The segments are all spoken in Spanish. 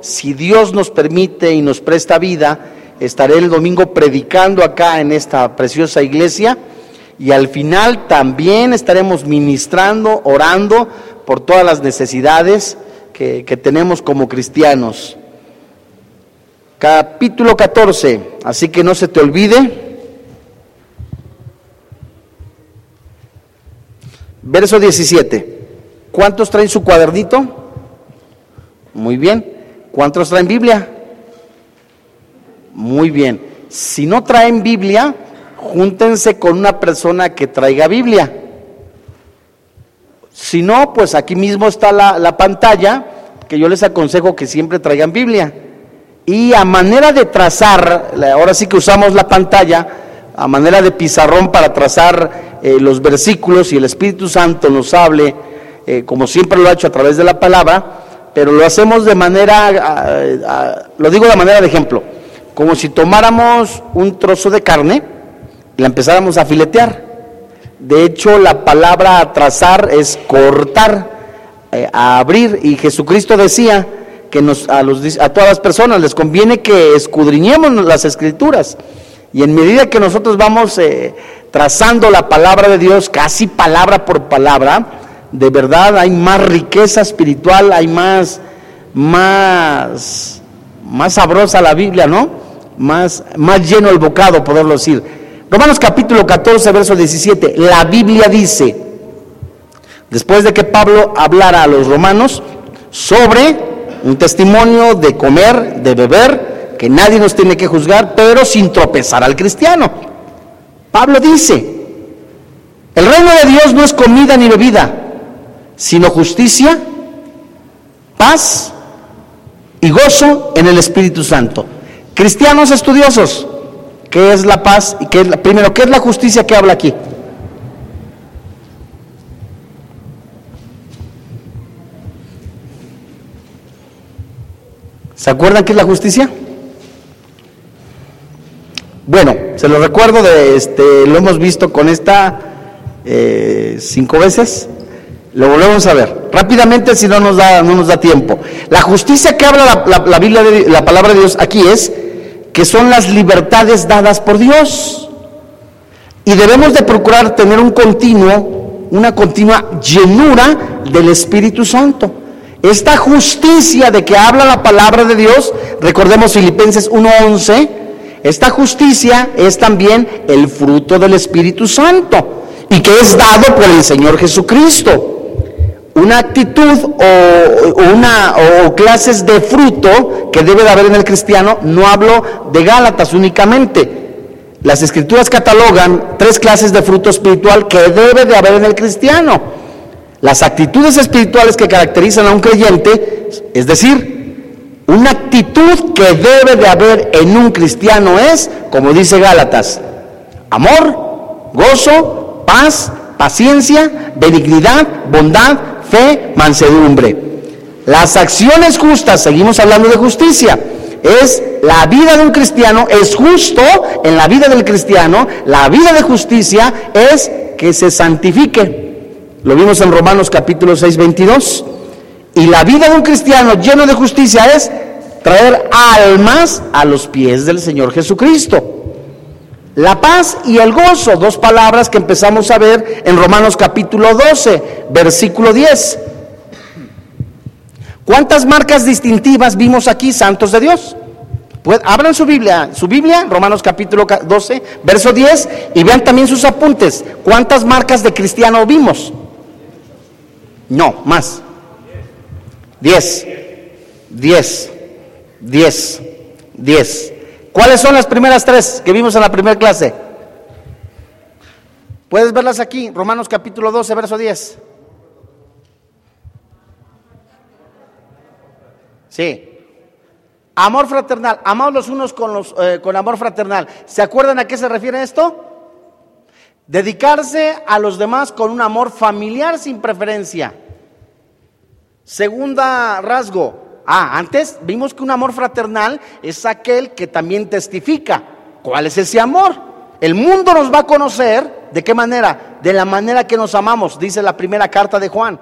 si Dios nos permite y nos presta vida, estaré el domingo predicando acá en esta preciosa iglesia y al final también estaremos ministrando, orando por todas las necesidades que, que tenemos como cristianos. Capítulo 14, así que no se te olvide. Verso 17. ¿Cuántos traen su cuadernito? Muy bien. ¿Cuántos traen Biblia? Muy bien. Si no traen Biblia, júntense con una persona que traiga Biblia. Si no, pues aquí mismo está la, la pantalla, que yo les aconsejo que siempre traigan Biblia. Y a manera de trazar, ahora sí que usamos la pantalla, a manera de pizarrón para trazar eh, los versículos y el Espíritu Santo nos hable, eh, como siempre lo ha hecho a través de la palabra, pero lo hacemos de manera, ah, ah, lo digo de manera de ejemplo, como si tomáramos un trozo de carne y la empezáramos a filetear. De hecho, la palabra trazar es cortar, eh, a abrir, y Jesucristo decía que nos, a, los, a todas las personas les conviene que escudriñemos las escrituras. Y en medida que nosotros vamos eh, trazando la palabra de Dios, casi palabra por palabra, de verdad hay más riqueza espiritual, hay más, más, más sabrosa la Biblia, ¿no? Más, más lleno el bocado, poderlo decir. Romanos capítulo 14, verso 17, la Biblia dice, después de que Pablo hablara a los romanos sobre un testimonio de comer, de beber, que nadie nos tiene que juzgar, pero sin tropezar al cristiano. Pablo dice, el reino de Dios no es comida ni bebida, sino justicia, paz y gozo en el Espíritu Santo. Cristianos estudiosos, ¿qué es la paz? y qué es la, primero, ¿qué es la justicia que habla aquí? ¿Se acuerdan qué es la justicia? Bueno, se lo recuerdo de este, lo hemos visto con esta eh, cinco veces. Lo volvemos a ver. Rápidamente, si no nos da, no nos da tiempo. La justicia que habla la, Biblia, de, la palabra de Dios aquí es que son las libertades dadas por Dios. Y debemos de procurar tener un continuo, una continua llenura del Espíritu Santo. Esta justicia de que habla la palabra de Dios, recordemos Filipenses 1:11, esta justicia es también el fruto del Espíritu Santo y que es dado por el Señor Jesucristo una actitud o, una, o clases de fruto que debe de haber en el cristiano, no hablo de Gálatas únicamente. Las escrituras catalogan tres clases de fruto espiritual que debe de haber en el cristiano. Las actitudes espirituales que caracterizan a un creyente, es decir, una actitud que debe de haber en un cristiano es, como dice Gálatas, amor, gozo, paz, paciencia, benignidad, bondad, fe, mansedumbre. Las acciones justas, seguimos hablando de justicia, es la vida de un cristiano, es justo en la vida del cristiano, la vida de justicia es que se santifique. Lo vimos en Romanos capítulo 6, 22. Y la vida de un cristiano lleno de justicia es traer almas a los pies del Señor Jesucristo. La paz y el gozo, dos palabras que empezamos a ver en Romanos capítulo 12, versículo 10. ¿Cuántas marcas distintivas vimos aquí, santos de Dios? Pues abran su Biblia, su Biblia, Romanos capítulo 12, verso 10, y vean también sus apuntes. ¿Cuántas marcas de cristiano vimos? No, más. 10, 10, 10, 10. ¿Cuáles son las primeras tres que vimos en la primera clase? Puedes verlas aquí, Romanos capítulo 12, verso 10. Sí. Amor fraternal, amados los unos con, los, eh, con amor fraternal. ¿Se acuerdan a qué se refiere esto? Dedicarse a los demás con un amor familiar sin preferencia. Segunda rasgo, Ah, antes vimos que un amor fraternal es aquel que también testifica. ¿Cuál es ese amor? El mundo nos va a conocer. ¿De qué manera? De la manera que nos amamos, dice la primera carta de Juan.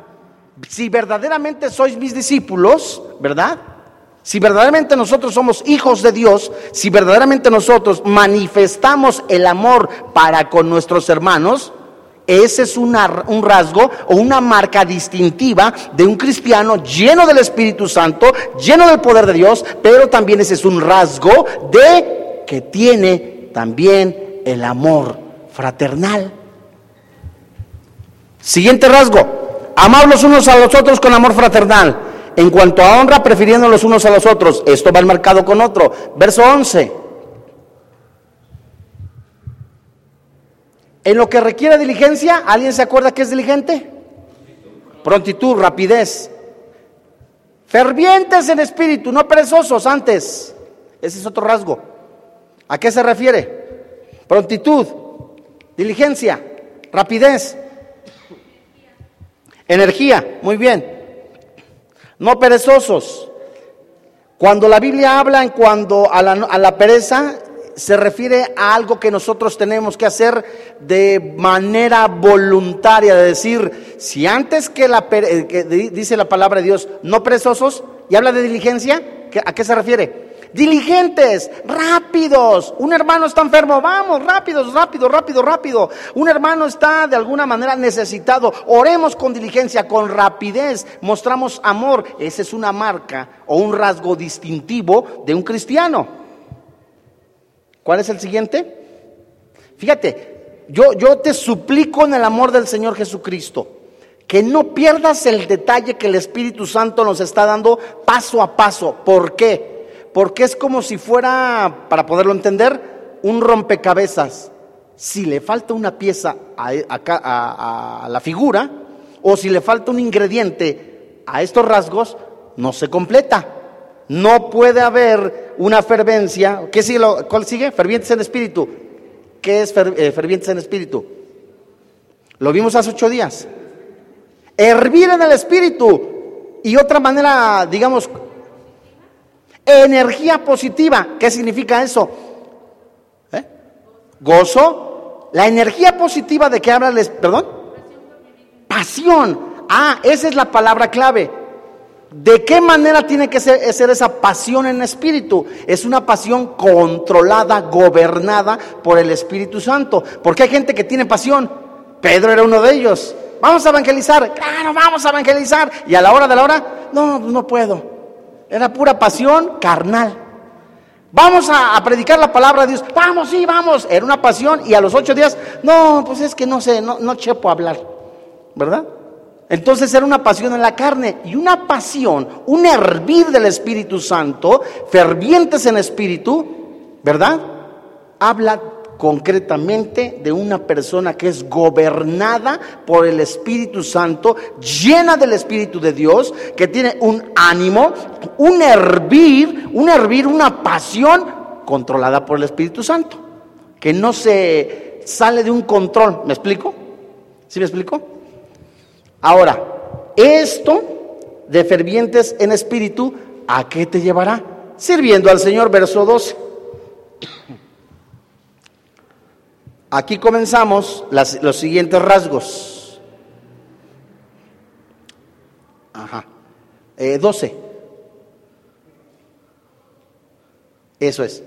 Si verdaderamente sois mis discípulos, ¿verdad? Si verdaderamente nosotros somos hijos de Dios, si verdaderamente nosotros manifestamos el amor para con nuestros hermanos, ese es un rasgo o una marca distintiva de un cristiano lleno del Espíritu Santo, lleno del poder de Dios, pero también ese es un rasgo de que tiene también el amor fraternal. Siguiente rasgo, amar los unos a los otros con amor fraternal. En cuanto a honra, prefiriendo los unos a los otros. Esto va enmarcado con otro. Verso 11. En lo que requiere diligencia, ¿alguien se acuerda que es diligente? Prontitud, rapidez. Fervientes en espíritu, no perezosos antes. Ese es otro rasgo. ¿A qué se refiere? Prontitud, diligencia, rapidez, energía. Muy bien. No perezosos. Cuando la Biblia habla en cuando a la, a la pereza, se refiere a algo que nosotros tenemos que hacer de manera voluntaria, de decir, si antes que, la, eh, que dice la palabra de Dios, no perezosos, y habla de diligencia, ¿a qué se refiere? Diligentes, rápidos. Un hermano está enfermo, vamos, rápidos, rápido, rápido, rápido. Un hermano está de alguna manera necesitado. Oremos con diligencia, con rapidez, mostramos amor. Esa es una marca o un rasgo distintivo de un cristiano. ¿Cuál es el siguiente? Fíjate, yo, yo te suplico en el amor del Señor Jesucristo que no pierdas el detalle que el Espíritu Santo nos está dando paso a paso. ¿Por qué? Porque es como si fuera, para poderlo entender, un rompecabezas. Si le falta una pieza a, a la figura o si le falta un ingrediente a estos rasgos, no se completa. No puede haber una fervencia. ¿Qué sigue? ¿Cuál sigue? Fervientes en espíritu. ¿Qué es eh, fervientes en espíritu? Lo vimos hace ocho días. Hervir en el espíritu. Y otra manera, digamos, energía positiva. ¿Qué significa eso? ¿Eh? Gozo. La energía positiva de que habla, perdón. Pasión. Ah, esa es la palabra clave. ¿De qué manera tiene que ser, esa pasión en espíritu? Es una pasión controlada, gobernada por el Espíritu Santo. Porque hay gente que tiene pasión. Pedro era uno de ellos. Vamos a evangelizar. Claro, vamos a evangelizar. Y a la hora de la hora, no, no puedo. Era pura pasión carnal. Vamos a, a, predicar la palabra de Dios. Vamos, sí, vamos. Era una pasión. Y a los ocho días, no, pues es que no sé, no, no chepo hablar. ¿Verdad? Entonces era una pasión en la carne y una pasión, un hervir del Espíritu Santo, fervientes en espíritu, ¿verdad? Habla concretamente de una persona que es gobernada por el Espíritu Santo, llena del Espíritu de Dios, que tiene un ánimo, un hervir, un hervir, una pasión controlada por el Espíritu Santo, que no se sale de un control. ¿Me explico? ¿Sí me explico? Ahora, esto de fervientes en espíritu, ¿a qué te llevará? Sirviendo al Señor, verso 12. Aquí comenzamos los siguientes rasgos. Ajá. 12. Eh, Eso es.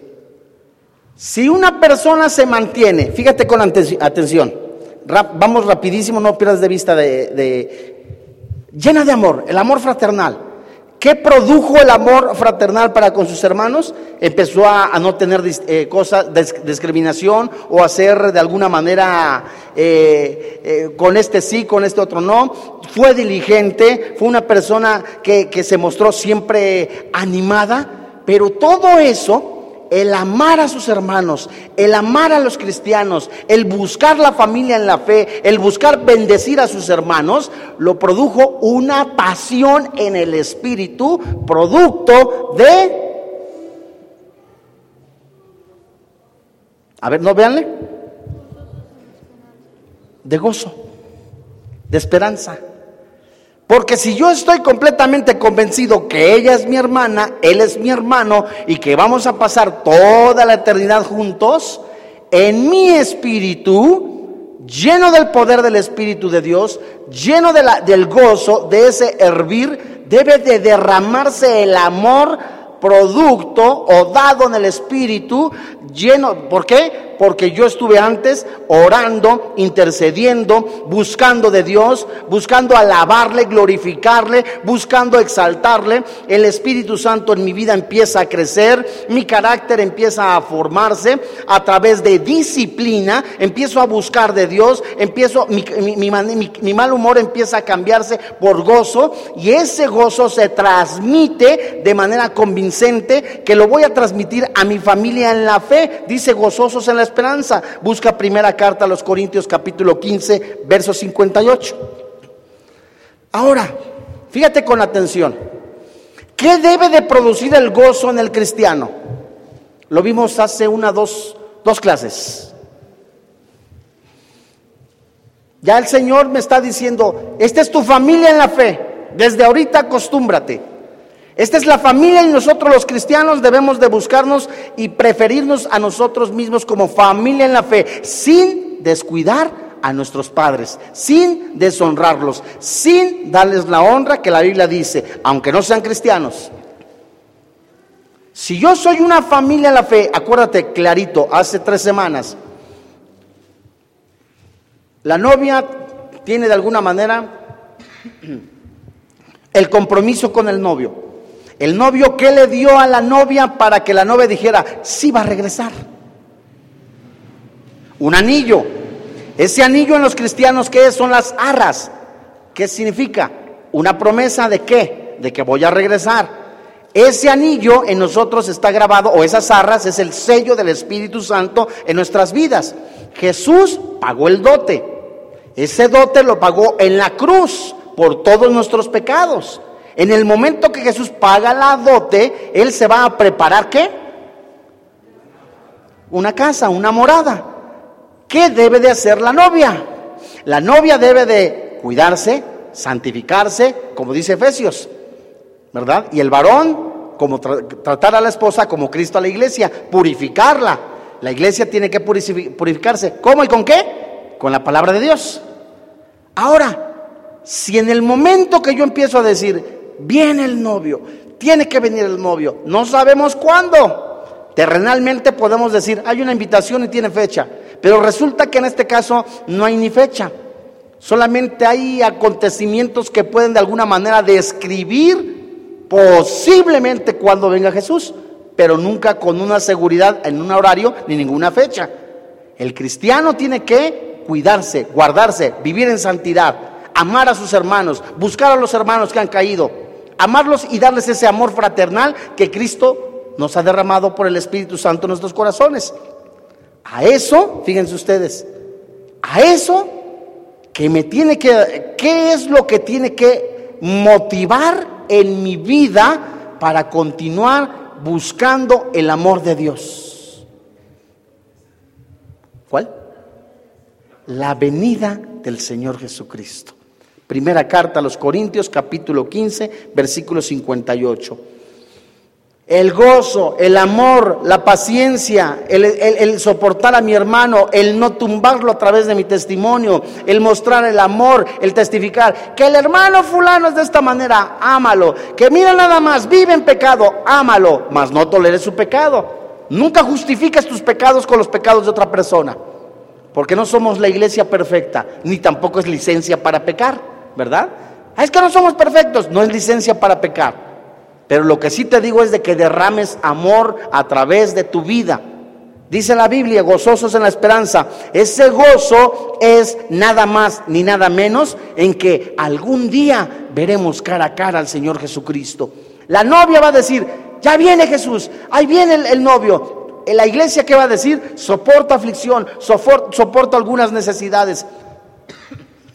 Si una persona se mantiene, fíjate con atención, vamos rapidísimo, no pierdas de vista de, llena de amor, el amor fraternal. ¿Qué produjo el amor fraternal para con sus hermanos? Empezó a, no tener eh, cosas, discriminación o hacer de alguna manera eh, eh, con este sí, con este otro no. Fue diligente, fue una persona que, que se mostró siempre animada, pero todo eso el amar a sus hermanos, el amar a los cristianos, el buscar la familia en la fe, el buscar bendecir a sus hermanos, lo produjo una pasión en el espíritu, producto de... A ver, ¿no véanle? De gozo, de esperanza. Porque si yo estoy completamente convencido que ella es mi hermana, él es mi hermano y que vamos a pasar toda la eternidad juntos, en mi espíritu, lleno del poder del Espíritu de Dios, lleno de la, del gozo, de ese hervir, debe de derramarse el amor producto o dado en el Espíritu, lleno, ¿por qué? Porque yo estuve antes orando, intercediendo, buscando de Dios, buscando alabarle, glorificarle, buscando exaltarle. El Espíritu Santo en mi vida empieza a crecer, mi carácter empieza a formarse a través de disciplina, empiezo a buscar de Dios, empiezo, mi, mi mal humor empieza a cambiarse por gozo y ese gozo se transmite de manera convincente que lo voy a transmitir a mi familia en la fe. Dice gozosos en la esperanza. Busca primera carta a los Corintios capítulo 15, verso 58. Ahora, fíjate con atención. ¿Qué debe de producir el gozo en el cristiano? Lo vimos hace una, dos, dos clases. Ya el Señor me está diciendo, esta es tu familia en la fe. Desde ahorita acostúmbrate. Esta es la familia y nosotros los cristianos debemos de buscarnos y preferirnos a nosotros mismos como familia en la fe, sin descuidar a nuestros padres, sin deshonrarlos, sin darles la honra que la Biblia dice, aunque no sean cristianos. Si yo soy una familia en la fe, acuérdate clarito, hace tres semanas, la novia tiene de alguna manera el compromiso con el novio. El novio, ¿qué le dio a la novia para que la novia dijera, sí va a regresar? Un anillo. Ese anillo en los cristianos, ¿qué es? Son las arras. ¿Qué significa? Una promesa de qué? De que voy a regresar. Ese anillo en nosotros está grabado, o esas arras, es el sello del Espíritu Santo en nuestras vidas. Jesús pagó el dote. Ese dote lo pagó en la cruz por todos nuestros pecados. En el momento que Jesús paga la dote, Él se va a preparar qué? Una casa, una morada. ¿Qué debe de hacer la novia? La novia debe de cuidarse, santificarse, como dice Efesios, ¿verdad? Y el varón, como tratar a la esposa como Cristo a la iglesia, purificarla. La iglesia tiene que purificarse. ¿Cómo y con qué? Con la palabra de Dios. Ahora, si en el momento que yo empiezo a decir, viene el novio, tiene que venir el novio, no sabemos cuándo. Terrenalmente podemos decir, hay una invitación y tiene fecha, pero resulta que en este caso no hay ni fecha. Solamente hay acontecimientos que pueden de alguna manera describir posiblemente cuando venga Jesús, pero nunca con una seguridad en un horario ni ninguna fecha. El cristiano tiene que cuidarse, guardarse, vivir en santidad, amar a sus hermanos, buscar a los hermanos que han caído, amarlos y darles ese amor fraternal que Cristo nos ha derramado por el Espíritu Santo en nuestros corazones. A eso, fíjense ustedes, a eso que me tiene que, ¿qué es lo que tiene que motivar en mi vida para continuar buscando el amor de Dios? ¿Cuál? La venida del Señor Jesucristo. Primera carta a los Corintios, capítulo 15, versículo 58. El gozo, el amor, la paciencia, el, soportar a mi hermano, el no tumbarlo a través de mi testimonio, el mostrar el amor, el testificar. Que el hermano fulano es de esta manera, ámalo. Que mira nada más, vive en pecado, ámalo, mas no toleres su pecado. Nunca justifiques tus pecados con los pecados de otra persona. Porque no somos la iglesia perfecta, ni tampoco es licencia para pecar. ¿Verdad? Ah, es que no somos perfectos, no es licencia para pecar. Pero lo que sí te digo es de que derrames amor a través de tu vida. Dice la Biblia, gozosos en la esperanza. Ese gozo es nada más ni nada menos en que algún día veremos cara a cara al Señor Jesucristo. La novia va a decir, ya viene Jesús, ahí viene el, novio. En la iglesia, ¿qué va a decir? Soporta aflicción, soporta algunas necesidades.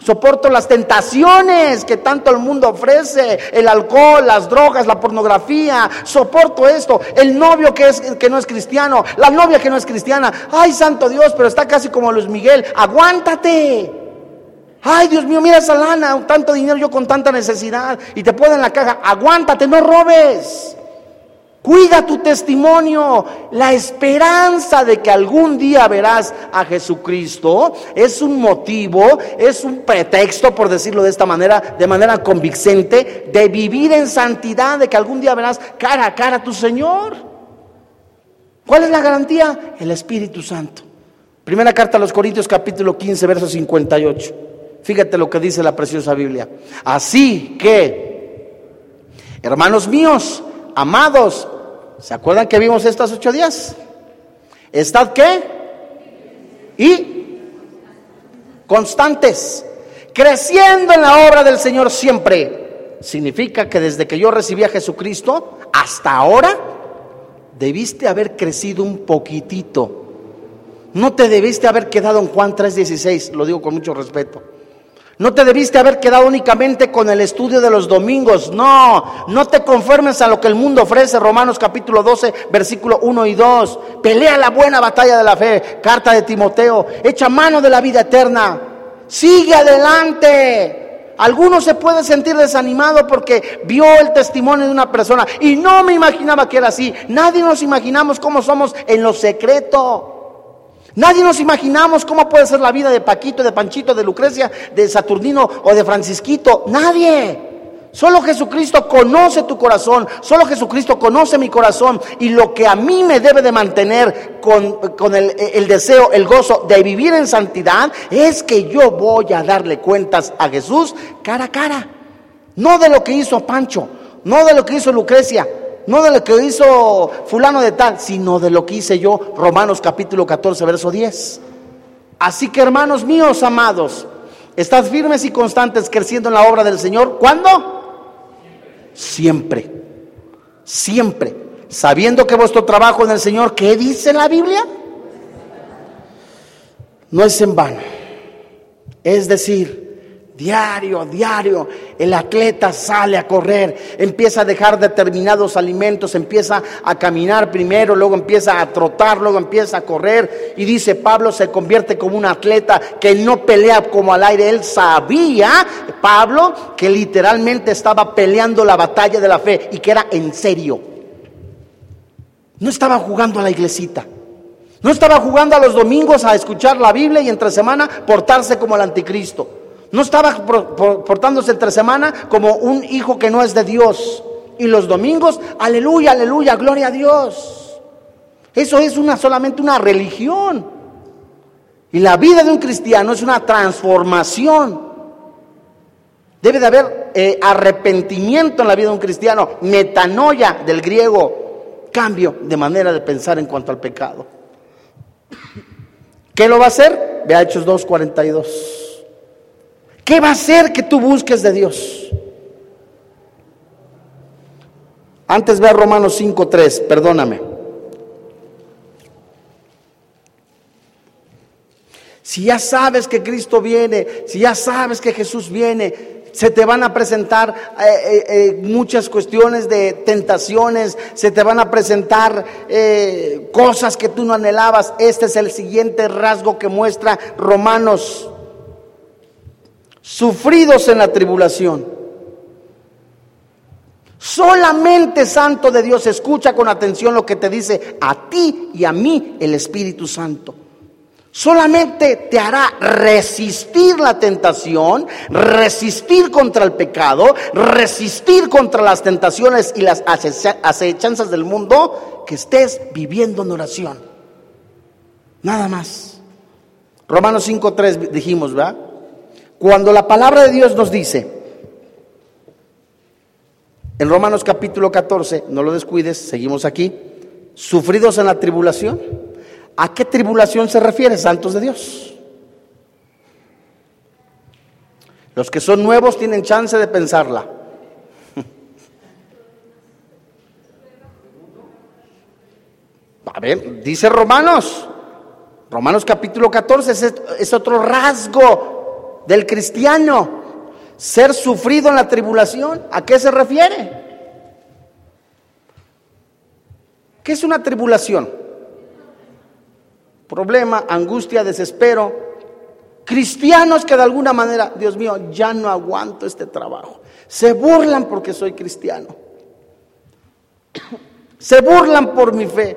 Soporto las tentaciones que tanto el mundo ofrece, el alcohol, las drogas, la pornografía. Soporto esto. El novio que, es, que no es cristiano, la novia que no es cristiana. Ay, santo Dios, pero está casi como Luis Miguel. Aguántate. Ay, Dios mío, mira esa lana, tanto dinero yo con tanta necesidad. Y te ponen en la caja. Aguántate, no robes. Cuida tu testimonio. La esperanza de que algún día verás a Jesucristo es un motivo, es un pretexto, por decirlo de esta manera, de manera convincente, de vivir en santidad, de que algún día verás cara a cara a tu Señor. ¿Cuál es la garantía? El Espíritu Santo. Primera carta a los Corintios capítulo 15, verso 58. Fíjate lo que dice la preciosa Biblia. Así que, hermanos míos, amados, ¿se acuerdan que vimos estos ocho días? ¿Estad qué? Y constantes, creciendo en la obra del Señor siempre. Significa que desde que yo recibí a Jesucristo hasta ahora, debiste haber crecido un poquitito. No te debiste haber quedado en Juan 3:16, lo digo con mucho respeto. No te debiste haber quedado únicamente con el estudio de los domingos. No, no te conformes a lo que el mundo ofrece. Romanos capítulo 12, versículo 1 y 2. Pelea la buena batalla de la fe. Carta de Timoteo. Echa mano de la vida eterna. Sigue adelante. Algunos se pueden sentir desanimado porque vio el testimonio de una persona y no me imaginaba que era así. Nadie nos imaginamos cómo somos en lo secreto. Nadie nos imaginamos cómo puede ser la vida de Paquito, de Panchito, de Lucrecia, de Saturnino o de Francisquito. Nadie. Solo Jesucristo conoce tu corazón, solo Jesucristo conoce mi corazón y lo que a mí me debe de mantener con, el, deseo, el gozo de vivir en santidad es que yo voy a darle cuentas a Jesús cara a cara. No de lo que hizo Pancho, no de lo que hizo Lucrecia, no de lo que hizo fulano de tal, sino de lo que hice yo, Romanos capítulo 14, verso 10. Así que hermanos míos, amados, estad firmes y constantes creciendo en la obra del Señor. ¿Cuándo? Siempre. Siempre. Sabiendo que vuestro trabajo en el Señor, ¿qué dice la Biblia? No es en vano. Es decir, Diario, diario, el atleta sale a correr, empieza a dejar determinados alimentos, empieza a caminar primero, luego empieza a trotar, luego empieza a correr. Y dice Pablo se convierte como un atleta que no pelea como al aire. Él sabía, Pablo, que literalmente estaba peleando la batalla de la fe y que era en serio. No estaba jugando a la iglesita. No estaba jugando a los domingos a escuchar la Biblia y entre semana portarse como el anticristo. No estaba portándose entre semana como un hijo que no es de Dios. Y los domingos, aleluya, aleluya, gloria a Dios. Eso es una, solamente una religión. Y la vida de un cristiano es una transformación. Debe de haber eh, arrepentimiento en la vida de un cristiano, metanoia del griego, cambio de manera de pensar en cuanto al pecado. ¿Qué lo va a hacer? Ve a Hechos 2.42. ¿Qué va a hacer que tú busques de Dios? Antes ve Romanos 5.3, perdóname. Si ya sabes que Cristo viene, si ya sabes que Jesús viene, se te van a presentar eh, eh, eh, muchas cuestiones de tentaciones, se te van a presentar cosas que tú no anhelabas. Este es el siguiente rasgo que muestra Romanos sufridos en la tribulación. Solamente Santo de Dios escucha con atención lo que te dice a ti y a mí el Espíritu Santo. Solamente te hará resistir la tentación, resistir contra el pecado, resistir contra las tentaciones y las acechanzas del mundo que estés viviendo en oración. Nada más. Romanos 5.3 dijimos, ¿verdad? Cuando la palabra de Dios nos dice, en Romanos capítulo 14, no lo descuides, seguimos aquí, sufridos en la tribulación, ¿a qué tribulación se refiere, santos de Dios? Los que son nuevos tienen chance de pensarla. A ver, dice Romanos, Romanos capítulo 14 es, otro rasgo del cristiano, ser sufrido en la tribulación, ¿a qué se refiere? ¿Qué es una tribulación? Problema, angustia, desespero. Cristianos que de alguna manera, Dios mío, ya no aguanto este trabajo. Se burlan porque soy cristiano. Se burlan por mi fe.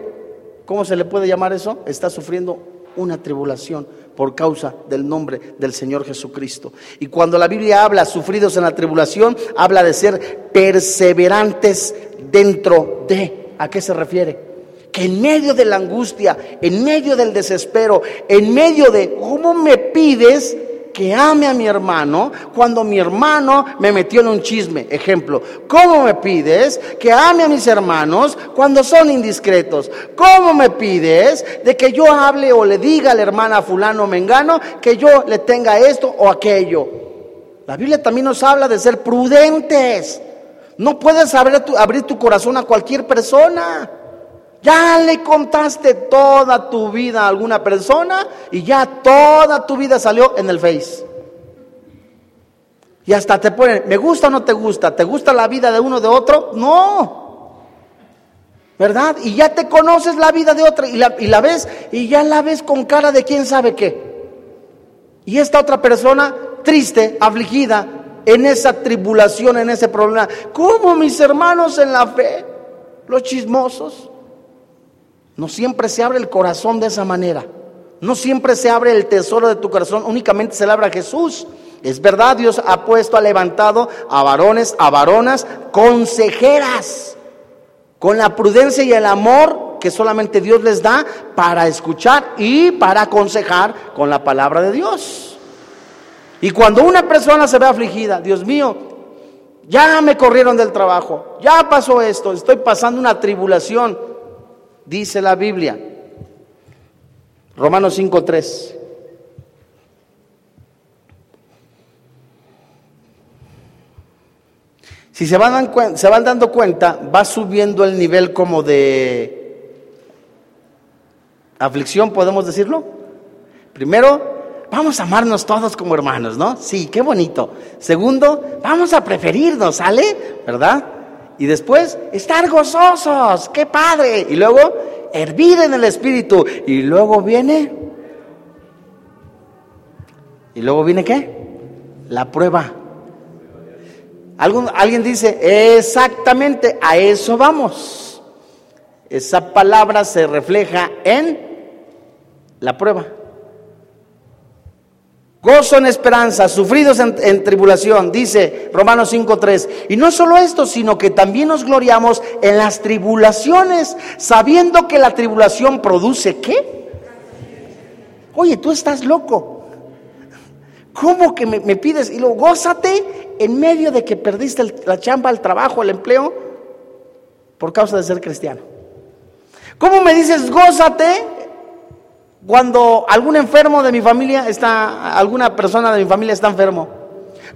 ¿Cómo se le puede llamar eso? Está sufriendo una tribulación por causa del nombre del Señor Jesucristo. Y cuando la Biblia habla sufridos en la tribulación, habla de ser perseverantes dentro de. ¿A qué se refiere? Que en medio de la angustia, en medio del desespero, en medio de, ¿cómo me pides? Que ame a mi hermano cuando mi hermano me metió en un chisme. Ejemplo, ¿cómo me pides que ame a mis hermanos cuando son indiscretos? ¿Cómo me pides de que yo hable o le diga a la hermana fulano mengano que yo le tenga esto o aquello? La Biblia también nos habla de ser prudentes. No puedes abrir tu, abrir tu corazón a cualquier persona. Ya le contaste toda tu vida a alguna persona y ya toda tu vida salió en el Face. Y hasta te ponen, ¿me gusta o no te gusta? ¿Te gusta la vida de uno de otro? No. ¿Verdad? Y ya te conoces la vida de otra y la, y la ves y ya la ves con cara de quién sabe qué. Y esta otra persona triste, afligida, en esa tribulación, en ese problema. ¿Cómo mis hermanos en la fe? Los chismosos. No siempre se abre el corazón de esa manera. No siempre se abre el tesoro de tu corazón, únicamente se le abre a Jesús. Es verdad, Dios ha puesto, ha levantado a varones, a varonas, consejeras, con la prudencia y el amor que solamente Dios les da para escuchar y para aconsejar con la palabra de Dios. Y cuando una persona se ve afligida, Dios mío, ya me corrieron del trabajo, ya pasó esto, estoy pasando una tribulación, dice la Biblia. Romanos 5.3. Si se van, se van dando cuenta, va subiendo el nivel como de aflicción, podemos decirlo. Primero, vamos a amarnos todos como hermanos, ¿no? Sí, qué bonito. Segundo, vamos a preferirnos, ¿sale? ¿Verdad? Y después, estar gozosos, qué padre. Y luego, hervir en el espíritu. Y luego viene, ¿y luego viene qué? La prueba. alguien dice, exactamente, a eso vamos. Esa palabra se refleja en la prueba. Gozo en esperanza, sufridos en, tribulación, dice Romanos 5.3. Y no solo esto, sino que también nos gloriamos en las tribulaciones, sabiendo que la tribulación produce qué. Oye, tú estás loco. ¿Cómo que me, pides? Y luego, gózate en medio de que perdiste la chamba, el trabajo, el empleo, por causa de ser cristiano. ¿Cómo me dices, gózate cuando algún enfermo de mi familia está, alguna persona de mi familia está enfermo.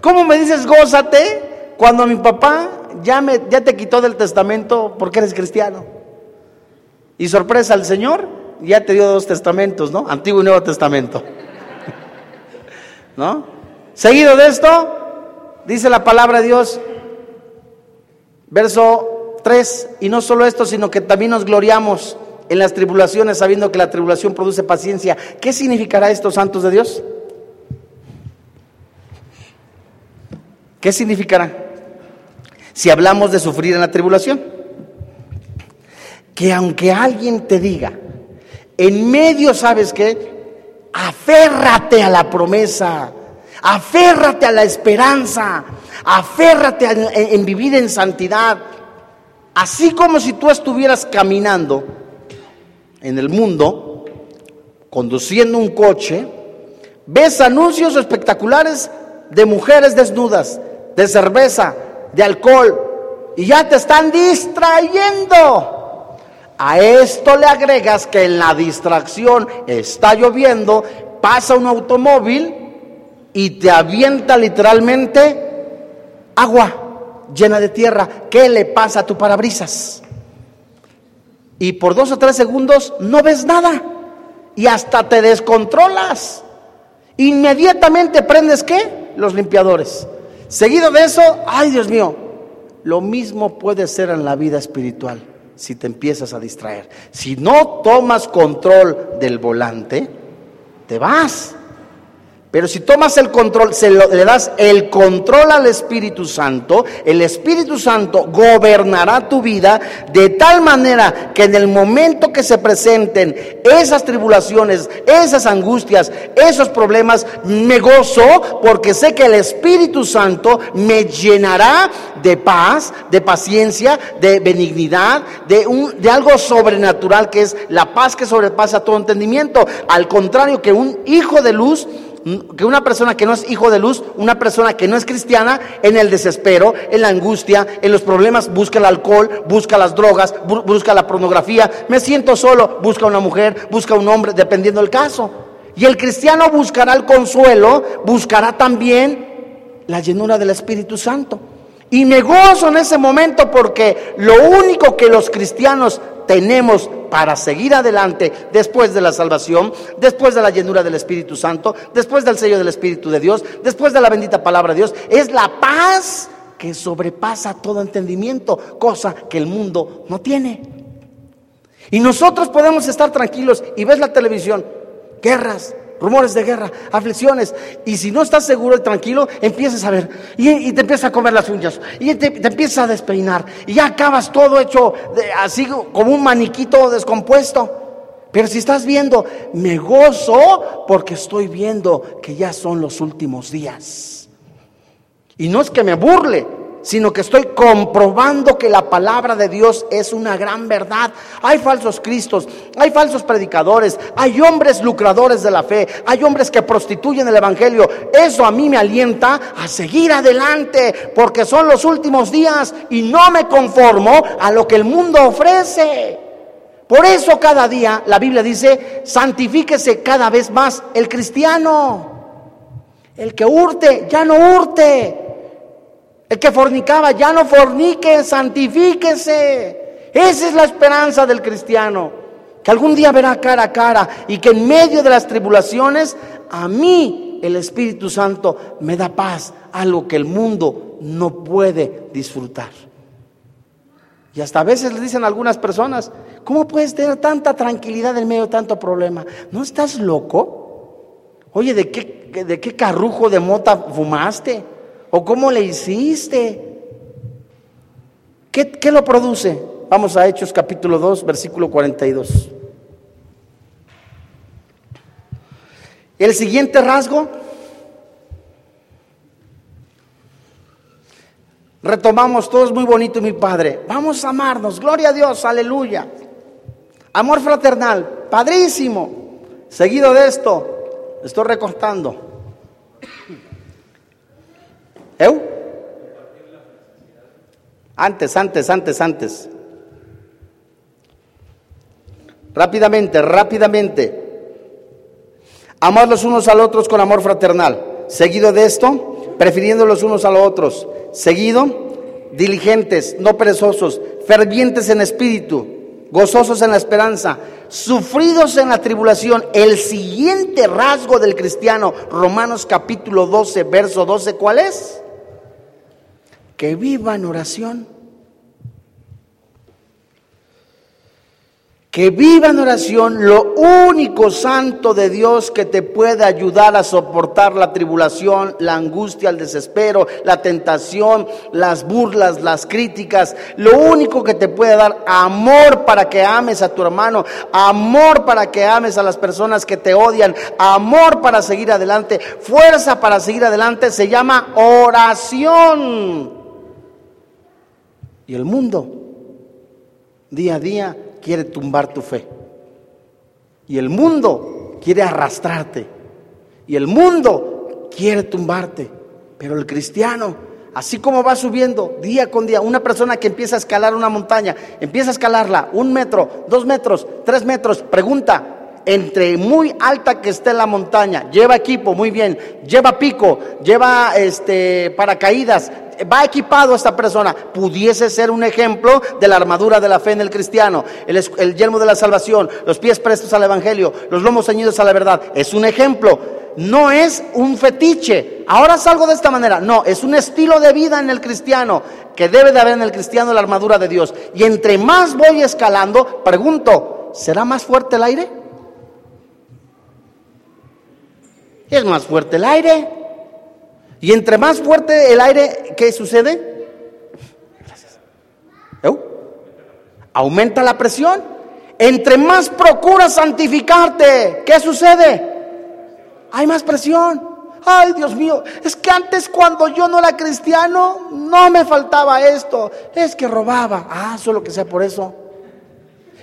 ¿Cómo me dices gózate cuando mi papá ya, me, ya te quitó del testamento porque eres cristiano? Y sorpresa, el Señor ya te dio dos testamentos, ¿no? Antiguo y Nuevo Testamento. ¿No? Seguido de esto, dice la palabra de Dios, verso 3, y no solo esto, sino que también nos gloriamos en las tribulaciones, sabiendo que la tribulación produce paciencia. ¿Qué significará esto, santos de Dios? ¿Qué significará? Si hablamos de sufrir en la tribulación, que aunque alguien te diga, en medio, ¿sabes qué? Aférrate a la promesa, aférrate a la esperanza, aférrate en vivir en santidad, así como si tú estuvieras caminando en el mundo, conduciendo un coche, ves anuncios espectaculares de mujeres desnudas, de cerveza, de alcohol, y ya te están distrayendo. A esto le agregas que en la distracción está lloviendo, pasa un automóvil y te avienta literalmente agua llena de tierra. ¿Qué le pasa a tu parabrisas? Y por dos o tres segundos no ves nada y hasta te descontrolas. Inmediatamente prendes qué? Los limpiadores. Seguido de eso, ay Dios mío, lo mismo puede ser en la vida espiritual si te empiezas a distraer. Si no tomas control del volante, te vas. Pero si tomas el control, se le das el control al Espíritu Santo, el Espíritu Santo gobernará tu vida de tal manera que en el momento que se presenten esas tribulaciones, esas angustias, esos problemas, me gozo porque sé que el Espíritu Santo me llenará de paz, de paciencia, de benignidad, de, un, de algo sobrenatural que es la paz que sobrepasa todo entendimiento. Al contrario que un hijo de luz, que una persona que no es hijo de luz, una persona que no es cristiana, en el desespero, en la angustia, en los problemas, busca el alcohol, busca las drogas, busca la pornografía, me siento solo, busca una mujer, busca un hombre, dependiendo del caso. Y el cristiano buscará el consuelo, buscará también la llenura del Espíritu Santo. Y me gozo en ese momento porque lo único que los cristianos tenemos para seguir adelante después de la salvación, después de la llenura del Espíritu Santo, después del sello del Espíritu de Dios, después de la bendita palabra de Dios, es la paz que sobrepasa todo entendimiento, cosa que el mundo no tiene. Y nosotros podemos estar tranquilos y ves la televisión, guerras, rumores de guerra, aflicciones. Y si no estás seguro y tranquilo, empiezas a ver y, te empiezas a comer las uñas y te, te, empiezas a despeinar y ya acabas todo hecho así como un maniquito descompuesto. Pero si estás viendo, me gozo porque estoy viendo que ya son los últimos días. Y no es que me burle, sino que estoy comprobando que la palabra de Dios es una gran verdad. Hay falsos cristos, hay falsos predicadores, hay hombres lucradores de la fe, hay hombres que prostituyen el Evangelio. Eso a mí me alienta a seguir adelante, porque son los últimos días y no me conformo a lo que el mundo ofrece. Por eso cada día la Biblia dice, santifíquese cada vez más el cristiano. El que hurte, ya no hurte. El que fornicaba, ya no fornique, santifíquese. Esa es la esperanza del cristiano, que algún día verá cara a cara y que en medio de las tribulaciones, a mí el Espíritu Santo me da paz, algo que el mundo no puede disfrutar. Y hasta a veces le dicen a algunas personas, ¿cómo puedes tener tanta tranquilidad en medio de tanto problema? ¿No estás loco? Oye, ¿de qué, de qué carrujo de mota fumaste? ¿O cómo le hiciste? ¿Qué, ¿Qué, lo produce? Vamos a Hechos capítulo 2, versículo 42. El siguiente rasgo, retomamos, todo es muy bonito, mi Padre. Vamos a amarnos, gloria a Dios, aleluya. Amor fraternal, padrísimo. Seguido de esto, estoy recortando. ¿Eu? Antes, antes, antes, antes. Rápidamente, rápidamente. Amar los unos a los otros con amor fraternal. Seguido de esto, prefiriendo los unos a los otros. Seguido, diligentes, no perezosos, fervientes en espíritu, gozosos en la esperanza, sufridos en la tribulación. El siguiente rasgo del cristiano, Romanos capítulo 12, verso 12, ¿cuál es? que viva en oración. Que viva en oración lo único santo de Dios que te puede ayudar a soportar la tribulación, la angustia, el desespero, la tentación, las burlas, las críticas. Lo único que te puede dar amor para que ames a tu hermano, amor para que ames a las personas que te odian, amor para seguir adelante, fuerza para seguir adelante, se llama oración. Y el mundo día a día quiere tumbar tu fe. Y el mundo quiere arrastrarte. Y el mundo quiere tumbarte. Pero el cristiano, así como va subiendo día con día, una persona que empieza a escalar una montaña, empieza a escalarla un metro, dos metros, tres metros, pregunta, entre muy alta que esté la montaña, lleva equipo, muy bien, lleva pico, lleva este paracaídas, va equipado esta persona, pudiese ser un ejemplo de la armadura de la fe en el cristiano, el, el yelmo de la salvación, los pies prestos al evangelio, los lomos ceñidos a la verdad. Es un ejemplo, no es un fetiche. Ahora salgo de esta manera, no, es un estilo de vida en el cristiano que debe de haber en el cristiano la armadura de Dios. Y entre más voy escalando, pregunto, ¿será más fuerte el aire? es más fuerte el aire. Y entre más fuerte el aire, ¿qué sucede? Gracias. Aumenta la presión. Entre más procuras santificarte, ¿qué sucede? Hay más presión. Ay, Dios mío, es que antes cuando yo no era cristiano, no me faltaba esto. Es que robaba. Ah, solo que sea por eso.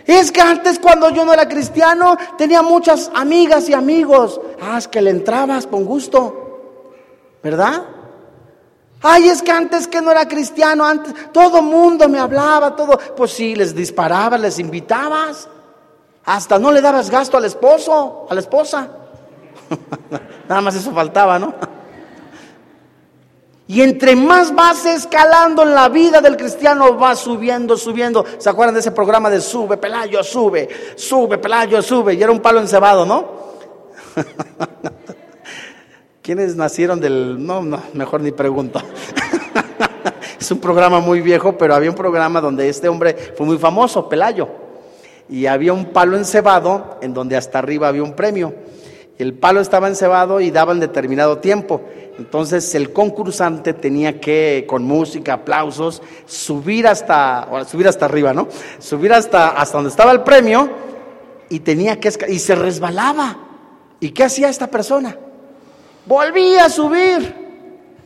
Es que antes cuando yo no era cristiano tenía muchas amigas y amigos. Ah, es que le entrabas con gusto. ¿Verdad? Ay, es que antes que no era cristiano, antes todo mundo me hablaba, todo. Pues sí, les disparabas, les invitabas. Hasta no le dabas gasto al esposo, a la esposa. Nada más eso faltaba, ¿no? Y entre más vas escalando en la vida del cristiano, vas subiendo, subiendo. ¿Se acuerdan de ese programa de sube, Pelayo, sube, sube, Pelayo, sube? Y era un palo encebado, ¿no? ¿Quiénes nacieron del.? No, no, mejor ni pregunto. es un programa muy viejo, pero había un programa donde este hombre fue muy famoso, Pelayo. Y había un palo encebado en donde hasta arriba había un premio. El palo estaba encebado y daban determinado tiempo. Entonces el concursante tenía que, con música, aplausos, subir hasta, subir hasta arriba, ¿no? Subir hasta, hasta donde estaba el premio y tenía que, y se resbalaba. ¿Y qué hacía esta persona? Volvía a subir.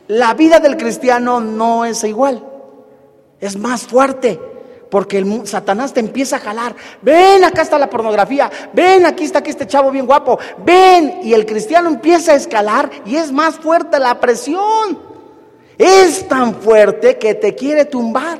La vida del cristiano no es igual, es más fuerte. Porque el Satanás te empieza a jalar. Ven, acá está la pornografía. Ven, aquí está aquí este chavo bien guapo. Ven. Y el cristiano empieza a escalar y es más fuerte la presión. Es tan fuerte que te quiere tumbar.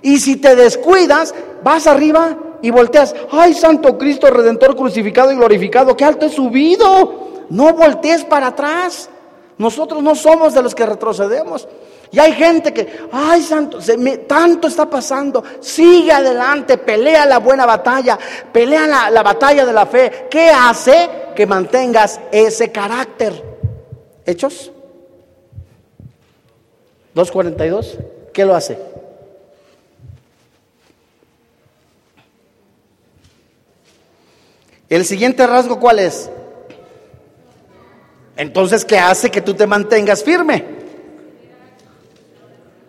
Y si te descuidas, vas arriba y volteas. Ay, Santo Cristo Redentor crucificado y glorificado. Qué alto he subido. No voltees para atrás. Nosotros no somos de los que retrocedemos. Y hay gente que, ay santo, se me, tanto está pasando, sigue adelante, pelea la buena batalla, pelea la, la batalla de la fe. ¿Qué hace que mantengas ese carácter? ¿Hechos? 2.42, ¿qué lo hace? El siguiente rasgo, ¿cuál es? Entonces, ¿qué hace que tú te mantengas firme?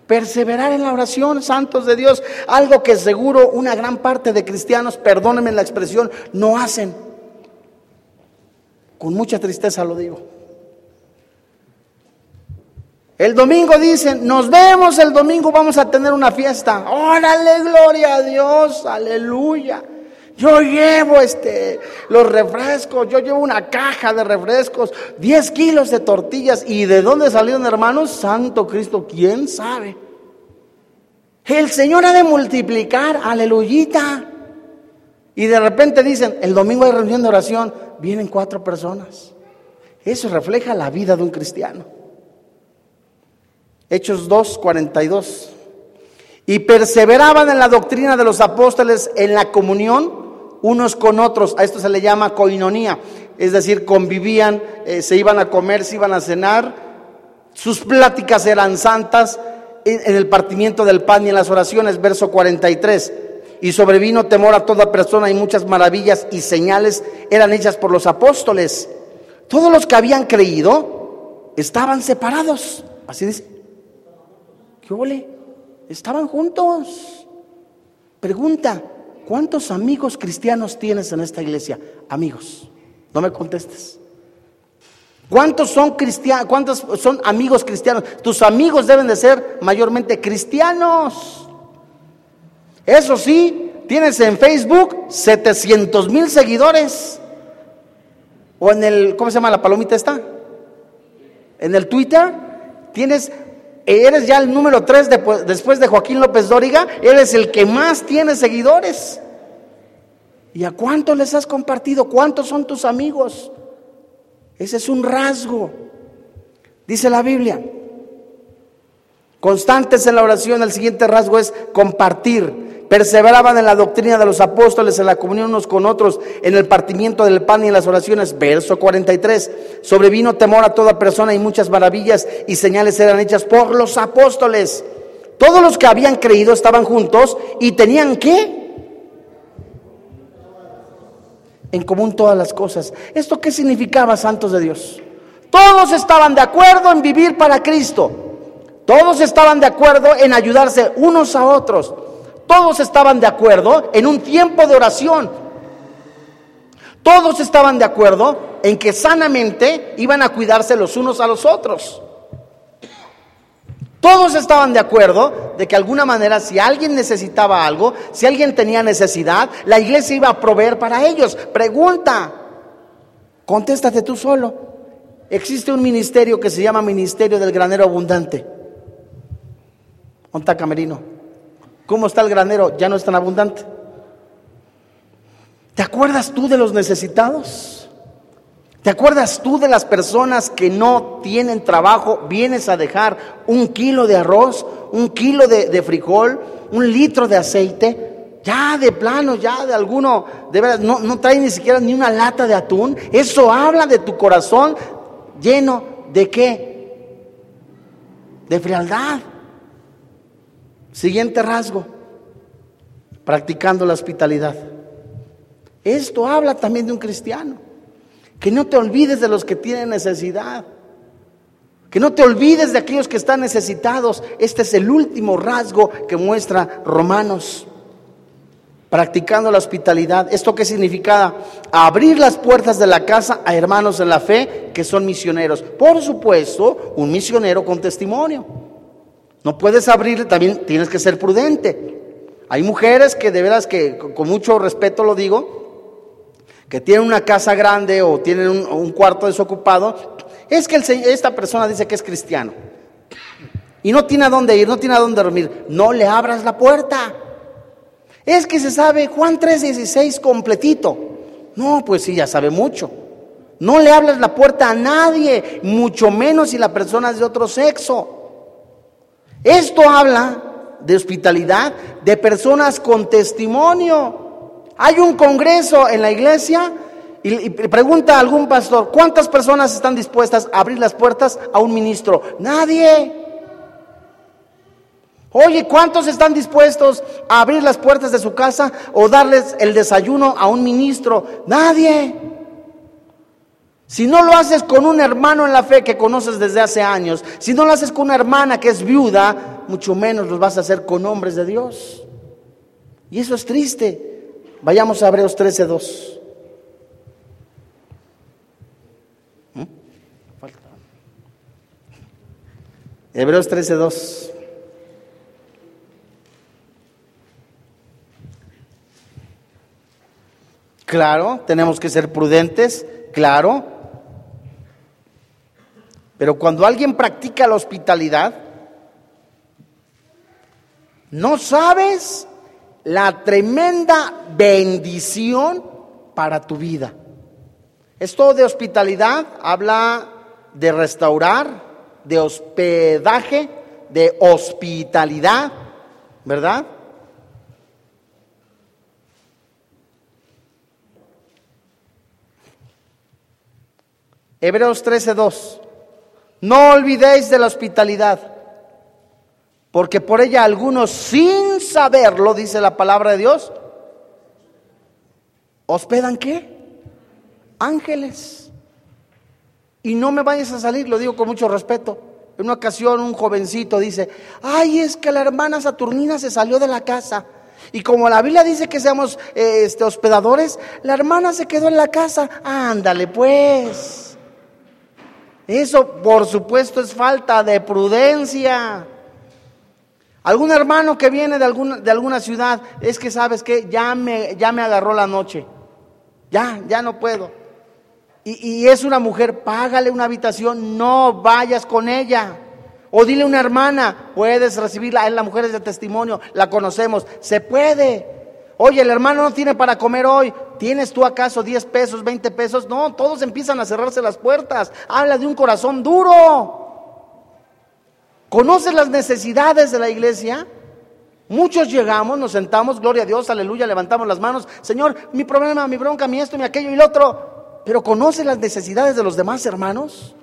Perseverar en la oración, santos de Dios, algo que seguro una gran parte de cristianos, perdónenme la expresión, no hacen. Con mucha tristeza lo digo. El domingo dicen, nos vemos el domingo, vamos a tener una fiesta. Órale, gloria a Dios, aleluya. Yo llevo este, los refrescos, yo llevo una caja de refrescos, 10 kilos de tortillas. ¿Y de dónde salieron hermanos? Santo Cristo, ¿quién sabe? El Señor ha de multiplicar, aleluyita. Y de repente dicen, el domingo hay reunión de oración, vienen cuatro personas. Eso refleja la vida de un cristiano. Hechos 2, 42. Y perseveraban en la doctrina de los apóstoles, en la comunión unos con otros. A esto se le llama coinonía, es decir, convivían, eh, se iban a comer, se iban a cenar, sus pláticas eran santas en el partimiento del pan y en las oraciones, verso 43. Y sobrevino temor a toda persona y muchas maravillas y señales eran hechas por los apóstoles. Todos los que habían creído estaban separados. Así dice. ¿Qué ole? Estaban juntos. Pregunta, ¿Cuántos amigos cristianos tienes en esta iglesia? Amigos. No me contestes. ¿Cuántos son cristianos? ¿Cuántos son amigos cristianos? Tus amigos deben de ser mayormente cristianos. Eso sí, tienes en Facebook 700 mil seguidores. O en el, ¿cómo se llama la palomita esta? En el Twitter tienes eres ya el número tres después de Joaquín López Dóriga, eres el que más tiene seguidores. ¿Y a cuántos les has compartido? ¿Cuántos son tus amigos? Ese es un rasgo. Dice la Biblia. Constantes en la oración, el siguiente rasgo es compartir perseveraban en la doctrina de los apóstoles, en la comunión unos con otros, en el partimiento del pan y en las oraciones. Verso 43. Sobrevino temor a toda persona y muchas maravillas y señales eran hechas por los apóstoles. Todos los que habían creído estaban juntos y tenían que en común todas las cosas. ¿Esto qué significaba, santos de Dios? Todos estaban de acuerdo en vivir para Cristo. Todos estaban de acuerdo en ayudarse unos a otros. Todos estaban de acuerdo en un tiempo de oración. Todos estaban de acuerdo en que sanamente iban a cuidarse los unos a los otros. Todos estaban de acuerdo de que de alguna manera si alguien necesitaba algo, si alguien tenía necesidad, la iglesia iba a proveer para ellos. Pregunta, contéstate tú solo. Existe un ministerio que se llama Ministerio del Granero Abundante. ¿Onta Camerino? ¿Cómo está el granero? Ya no es tan abundante. ¿Te acuerdas tú de los necesitados? ¿Te acuerdas tú de las personas que no tienen trabajo? Vienes a dejar un kilo de arroz, un kilo de, frijol, un litro de aceite. Ya de plano, ya de alguno, de verdad, no, no trae ni siquiera ni una lata de atún. Eso habla de tu corazón lleno de qué? De frialdad. Siguiente rasgo, practicando la hospitalidad. Esto habla también de un cristiano. Que no te olvides de los que tienen necesidad. Que no te olvides de aquellos que están necesitados. Este es el último rasgo que muestra Romanos. Practicando la hospitalidad. ¿Esto qué significa? Abrir las puertas de la casa a hermanos en la fe que son misioneros. Por supuesto, un misionero con testimonio. No puedes abrirle, también tienes que ser prudente. Hay mujeres que de veras que con mucho respeto lo digo, que tienen una casa grande o tienen un, cuarto desocupado, es que esta persona dice que es cristiano y no tiene a dónde ir, no tiene a dónde dormir, no le abras la puerta. Es que se sabe Juan 3:16 completito. No, pues sí, ya sabe mucho. No le abras la puerta a nadie, mucho menos si la persona es de otro sexo. Esto habla de hospitalidad de personas con testimonio. Hay un congreso en la iglesia y, pregunta a algún pastor, ¿cuántas personas están dispuestas a abrir las puertas a un ministro? Nadie. Oye, ¿cuántos están dispuestos a abrir las puertas de su casa o darles el desayuno a un ministro? Nadie. Si no lo haces con un hermano en la fe que conoces desde hace años, si no lo haces con una hermana que es viuda, mucho menos lo vas a hacer con hombres de Dios. Y eso es triste. Vayamos a Hebreos 13:2. ¿Mm? Hebreos 13:2. Claro, tenemos que ser prudentes, claro, pero cuando alguien practica la hospitalidad, no sabes la tremenda bendición para tu vida. Esto de hospitalidad habla de restaurar, de hospedaje, de hospitalidad, ¿verdad? Hebreos 13:2. No olvidéis de la hospitalidad, porque por ella algunos sin saberlo, dice la palabra de Dios, hospedan qué? Ángeles. Y no me vayas a salir, lo digo con mucho respeto. En una ocasión un jovencito dice, ay, es que la hermana Saturnina se salió de la casa. Y como la Biblia dice que seamos eh, este, hospedadores, la hermana se quedó en la casa. Ándale pues. Eso, por supuesto, es falta de prudencia. Algún hermano que viene de alguna, de alguna ciudad, es que sabes que ya me, ya me agarró la noche. Ya, ya no puedo. Y, y es una mujer, págale una habitación, no vayas con ella. O dile a una hermana, puedes recibirla, la mujer es de testimonio, la conocemos, se puede. Oye, el hermano no tiene para comer hoy. ¿Tienes tú acaso 10 pesos, 20 pesos? No, todos empiezan a cerrarse las puertas. Habla de un corazón duro. ¿Conoces las necesidades de la iglesia? Muchos llegamos, nos sentamos, gloria a Dios, aleluya, levantamos las manos. Señor, mi problema, mi bronca, mi esto, mi aquello y lo otro. Pero ¿conoces las necesidades de los demás hermanos?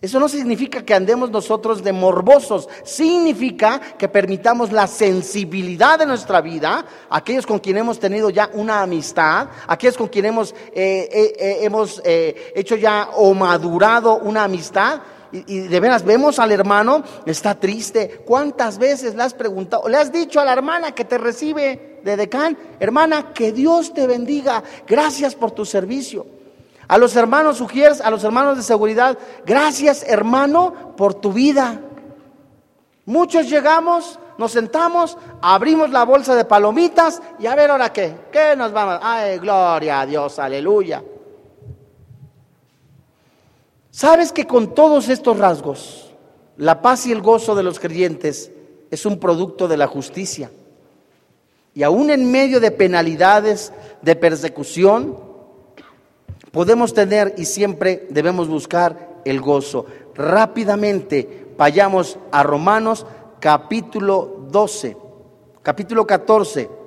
Eso no significa que andemos nosotros de morbosos, significa que permitamos la sensibilidad de nuestra vida, aquellos con quien hemos tenido ya una amistad, aquellos con quien hemos, eh, eh, eh, hemos hecho ya o madurado una amistad, y, de veras vemos al hermano, está triste. ¿Cuántas veces le has preguntado, le has dicho a la hermana que te recibe de decán, hermana, que Dios te bendiga, gracias por tu servicio? A los hermanos sugieres, a los hermanos de seguridad, gracias hermano por tu vida. Muchos llegamos, nos sentamos, abrimos la bolsa de palomitas y a ver ahora qué, ¿qué nos vamos? Ay, gloria a Dios, aleluya. ¿Sabes que con todos estos rasgos, la paz y el gozo de los creyentes es un producto de la justicia? Y aún en medio de penalidades, de persecución, podemos tener y siempre debemos buscar el gozo. Rápidamente vayamos a Romanos capítulo 12, capítulo 14.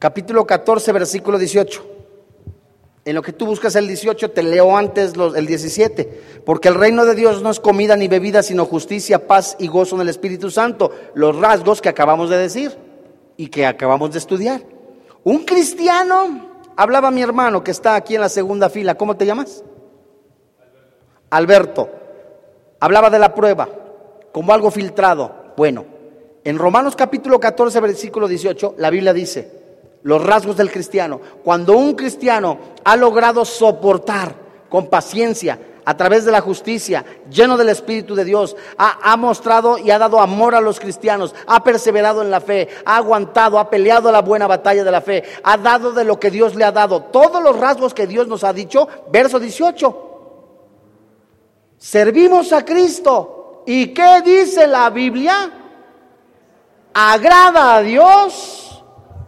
capítulo 14, versículo 18. En lo que tú buscas el 18, te leo antes el 17. Porque el reino de Dios no es comida ni bebida, sino justicia, paz y gozo en el Espíritu Santo. Los rasgos que acabamos de decir y que acabamos de estudiar. Un cristiano, hablaba mi hermano que está aquí en la segunda fila. ¿Cómo te llamas? Alberto. Hablaba de la prueba como algo filtrado. Bueno, en Romanos capítulo 14, versículo 18, la Biblia dice, los rasgos del cristiano. Cuando un cristiano ha logrado soportar con paciencia a través de la justicia, lleno del Espíritu de Dios, ha, mostrado y ha dado amor a los cristianos, ha perseverado en la fe, ha aguantado, ha peleado la buena batalla de la fe, ha dado de lo que Dios le ha dado, todos los rasgos que Dios nos ha dicho, verso 18. Servimos a Cristo. ¿Y qué dice la Biblia? Agrada a Dios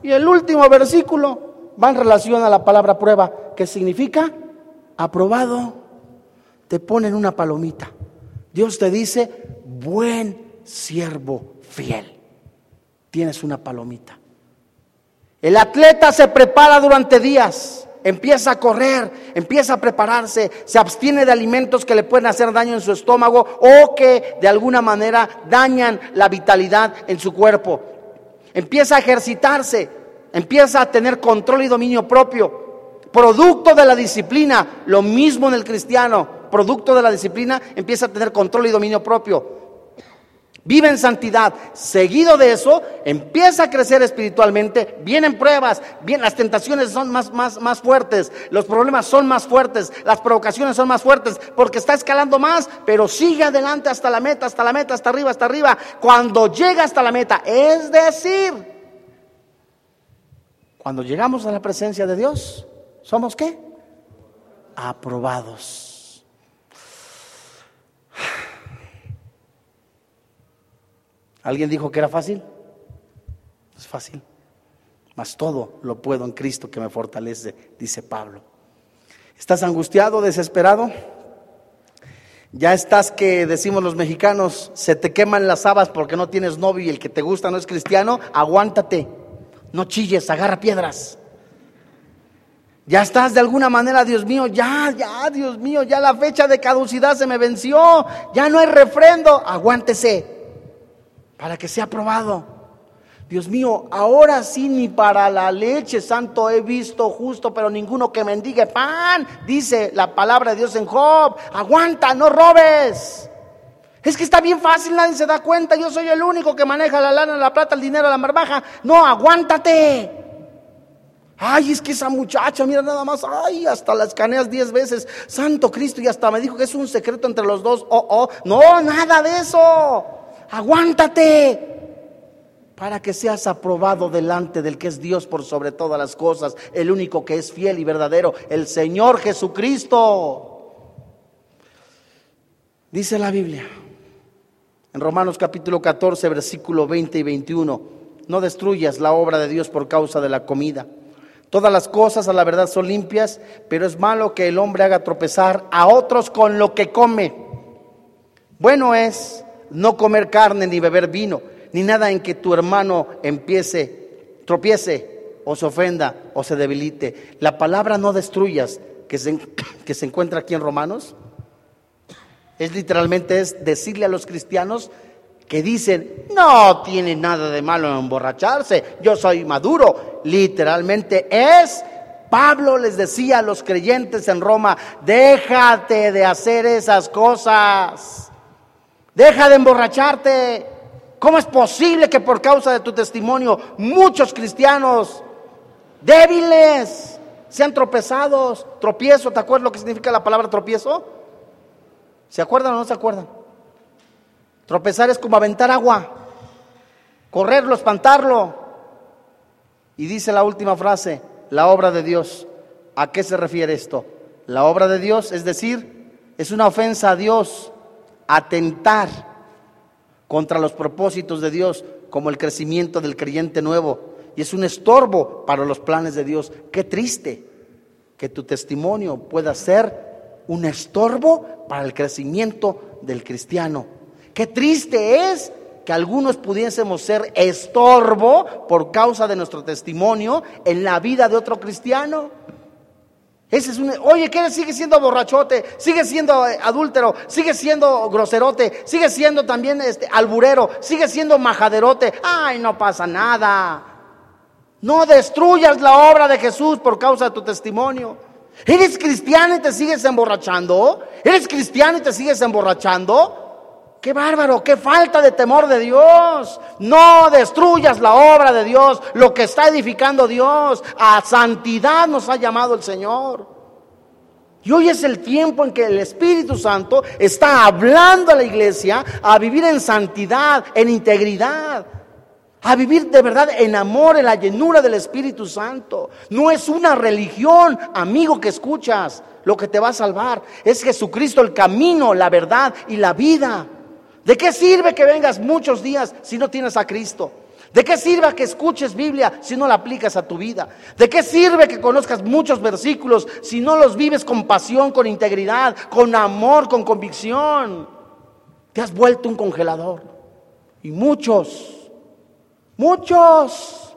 y el último versículo va en relación a la palabra prueba, que significa aprobado. Te ponen una palomita. Dios te dice, buen siervo fiel. Tienes una palomita. El atleta se prepara durante días, empieza a correr, empieza a prepararse, se abstiene de alimentos que le pueden hacer daño en su estómago o que de alguna manera dañan la vitalidad en su cuerpo empieza a ejercitarse, empieza a tener control y dominio propio, producto de la disciplina, lo mismo en el cristiano, producto de la disciplina, empieza a tener control y dominio propio vive en santidad, seguido de eso, empieza a crecer espiritualmente, vienen pruebas, bien, las tentaciones son más, más, más fuertes, los problemas son más fuertes, las provocaciones son más fuertes, porque está escalando más, pero sigue adelante hasta la meta, hasta la meta, hasta arriba, hasta arriba, cuando llega hasta la meta, es decir, cuando llegamos a la presencia de Dios, ¿somos qué? Aprobados. ¿Alguien dijo que era fácil? Es fácil. Mas todo lo puedo en Cristo que me fortalece, dice Pablo. ¿Estás angustiado, desesperado? Ya estás que decimos los mexicanos, se te queman las habas porque no tienes novio y el que te gusta no es cristiano, aguántate, no chilles, agarra piedras. Ya estás de alguna manera, Dios mío, ya, ya, Dios mío, ya la fecha de caducidad se me venció, ya no hay refrendo, aguántese para que sea probado. Dios mío, ahora sí ni para la leche, santo, he visto justo, pero ninguno que mendigue pan, dice la palabra de Dios en Job. Aguanta, no robes. Es que está bien fácil, nadie se da cuenta. Yo soy el único que maneja la lana, la plata, el dinero, la marbaja. No, aguántate. Ay, es que esa muchacha, mira nada más, ay, hasta la escaneas diez veces. Santo Cristo, y hasta me dijo que es un secreto entre los dos. Oh, oh, no, nada de eso aguántate para que seas aprobado delante del que es Dios por sobre todas las cosas, el único que es fiel y verdadero, el Señor Jesucristo. Dice la Biblia en Romanos capítulo 14, versículo 20 y 21, no destruyas la obra de Dios por causa de la comida. Todas las cosas a la verdad son limpias, pero es malo que el hombre haga tropezar a otros con lo que come. Bueno es no comer carne ni beber vino, ni nada en que tu hermano empiece tropiece o se ofenda o se debilite. La palabra no destruyas que se, que se encuentra aquí en Romanos es literalmente es decirle a los cristianos que dicen, no tiene nada de malo en emborracharse, yo soy maduro. Literalmente es, Pablo les decía a los creyentes en Roma, déjate de hacer esas cosas, deja de emborracharte. ¿Cómo es posible que por causa de tu testimonio muchos cristianos débiles sean tropezados? Tropiezo, ¿te acuerdas lo que significa la palabra tropiezo? ¿Se acuerdan o no se acuerdan? Tropezar es como aventar agua, correrlo, espantarlo. Y dice la última frase, la obra de Dios. ¿A qué se refiere esto? La obra de Dios, es decir, es una ofensa a Dios, atentar contra los propósitos de Dios, como el crecimiento del creyente nuevo. Y es un estorbo para los planes de Dios. Qué triste que tu testimonio pueda ser un estorbo para el crecimiento del cristiano. Qué triste es que algunos pudiésemos ser estorbo por causa de nuestro testimonio en la vida de otro cristiano. Ese es un, oye, ¿qué sigue siendo borrachote? Sigue siendo eh, adúltero, sigue siendo groserote, sigue siendo también este alburero, sigue siendo majaderote. Ay, no pasa nada. No destruyas la obra de Jesús por causa de tu testimonio. ¿Eres cristiano y te sigues emborrachando? ¿Eres cristiano y te sigues emborrachando? Qué bárbaro, qué falta de temor de Dios. No destruyas la obra de Dios, lo que está edificando Dios. A santidad nos ha llamado el Señor. Y hoy es el tiempo en que el Espíritu Santo está hablando a la iglesia a vivir en santidad, en integridad, a vivir de verdad en amor, en la llenura del Espíritu Santo. No es una religión, amigo que escuchas, lo que te va a salvar. Es Jesucristo el camino, la verdad y la vida. ¿De qué sirve que vengas muchos días si no tienes a Cristo? ¿De qué sirve que escuches Biblia si no la aplicas a tu vida? ¿De qué sirve que conozcas muchos versículos si no los vives con pasión, con integridad, con amor, con convicción? Te has vuelto un congelador. Y muchos, muchos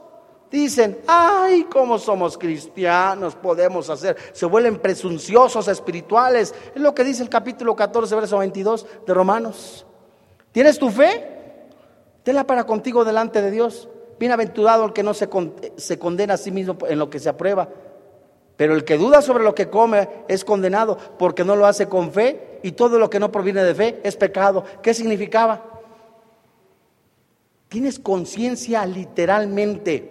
dicen, ay, cómo somos cristianos, podemos hacer. Se vuelven presunciosos espirituales. Es lo que dice el capítulo 14, verso 22 de Romanos. ¿Tienes tu fe? Tenla para contigo delante de Dios. Bienaventurado el que no se, se condena a sí mismo en lo que se aprueba. Pero el que duda sobre lo que come es condenado porque no lo hace con fe y todo lo que no proviene de fe es pecado. ¿Qué significaba? Tienes conciencia literalmente,